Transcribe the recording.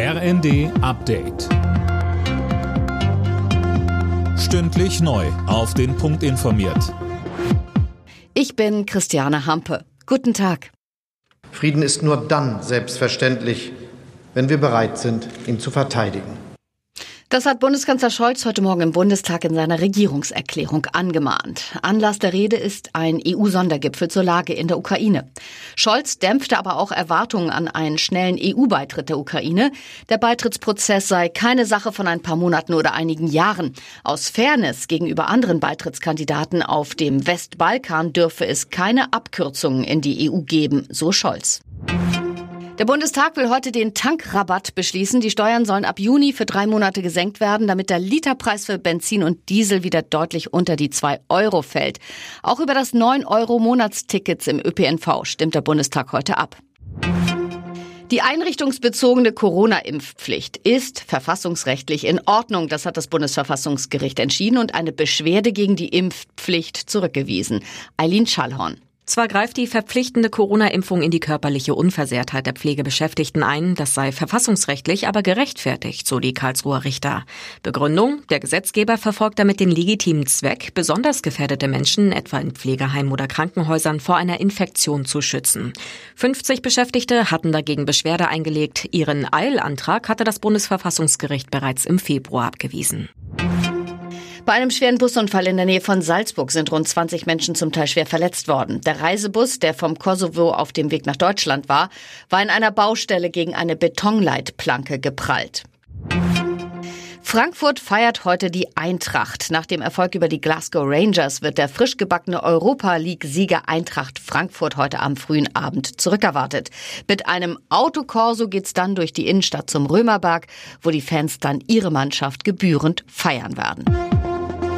RND Update. Stündlich neu. Auf den Punkt informiert. Ich bin Christiane Hampe. Guten Tag. Frieden ist nur dann selbstverständlich, wenn wir bereit sind, ihn zu verteidigen. Das hat Bundeskanzler Scholz heute Morgen im Bundestag in seiner Regierungserklärung angemahnt. Anlass der Rede ist ein EU-Sondergipfel zur Lage in der Ukraine. Scholz dämpfte aber auch Erwartungen an einen schnellen EU-Beitritt der Ukraine. Der Beitrittsprozess sei keine Sache von ein paar Monaten oder einigen Jahren. Aus Fairness gegenüber anderen Beitrittskandidaten auf dem Westbalkan dürfe es keine Abkürzungen in die EU geben, so Scholz. Der Bundestag will heute den Tankrabatt beschließen. Die Steuern sollen ab Juni für drei Monate gesenkt werden, damit der Literpreis für Benzin und Diesel wieder deutlich unter die zwei Euro fällt. Auch über das 9 Euro Monatstickets im ÖPNV stimmt der Bundestag heute ab. Die einrichtungsbezogene Corona-Impfpflicht ist verfassungsrechtlich in Ordnung. Das hat das Bundesverfassungsgericht entschieden und eine Beschwerde gegen die Impfpflicht zurückgewiesen. Eileen Schallhorn. Zwar greift die verpflichtende Corona-Impfung in die körperliche Unversehrtheit der Pflegebeschäftigten ein, das sei verfassungsrechtlich aber gerechtfertigt, so die Karlsruher Richter. Begründung, der Gesetzgeber verfolgt damit den legitimen Zweck, besonders gefährdete Menschen, etwa in Pflegeheimen oder Krankenhäusern, vor einer Infektion zu schützen. 50 Beschäftigte hatten dagegen Beschwerde eingelegt. Ihren Eilantrag hatte das Bundesverfassungsgericht bereits im Februar abgewiesen. Bei einem schweren Busunfall in der Nähe von Salzburg sind rund 20 Menschen zum Teil schwer verletzt worden. Der Reisebus, der vom Kosovo auf dem Weg nach Deutschland war, war in einer Baustelle gegen eine Betonleitplanke geprallt. Frankfurt feiert heute die Eintracht. Nach dem Erfolg über die Glasgow Rangers wird der frisch gebackene Europa League-Sieger Eintracht Frankfurt heute am frühen Abend zurückerwartet. Mit einem Autokorso geht's dann durch die Innenstadt zum Römerberg, wo die Fans dann ihre Mannschaft gebührend feiern werden.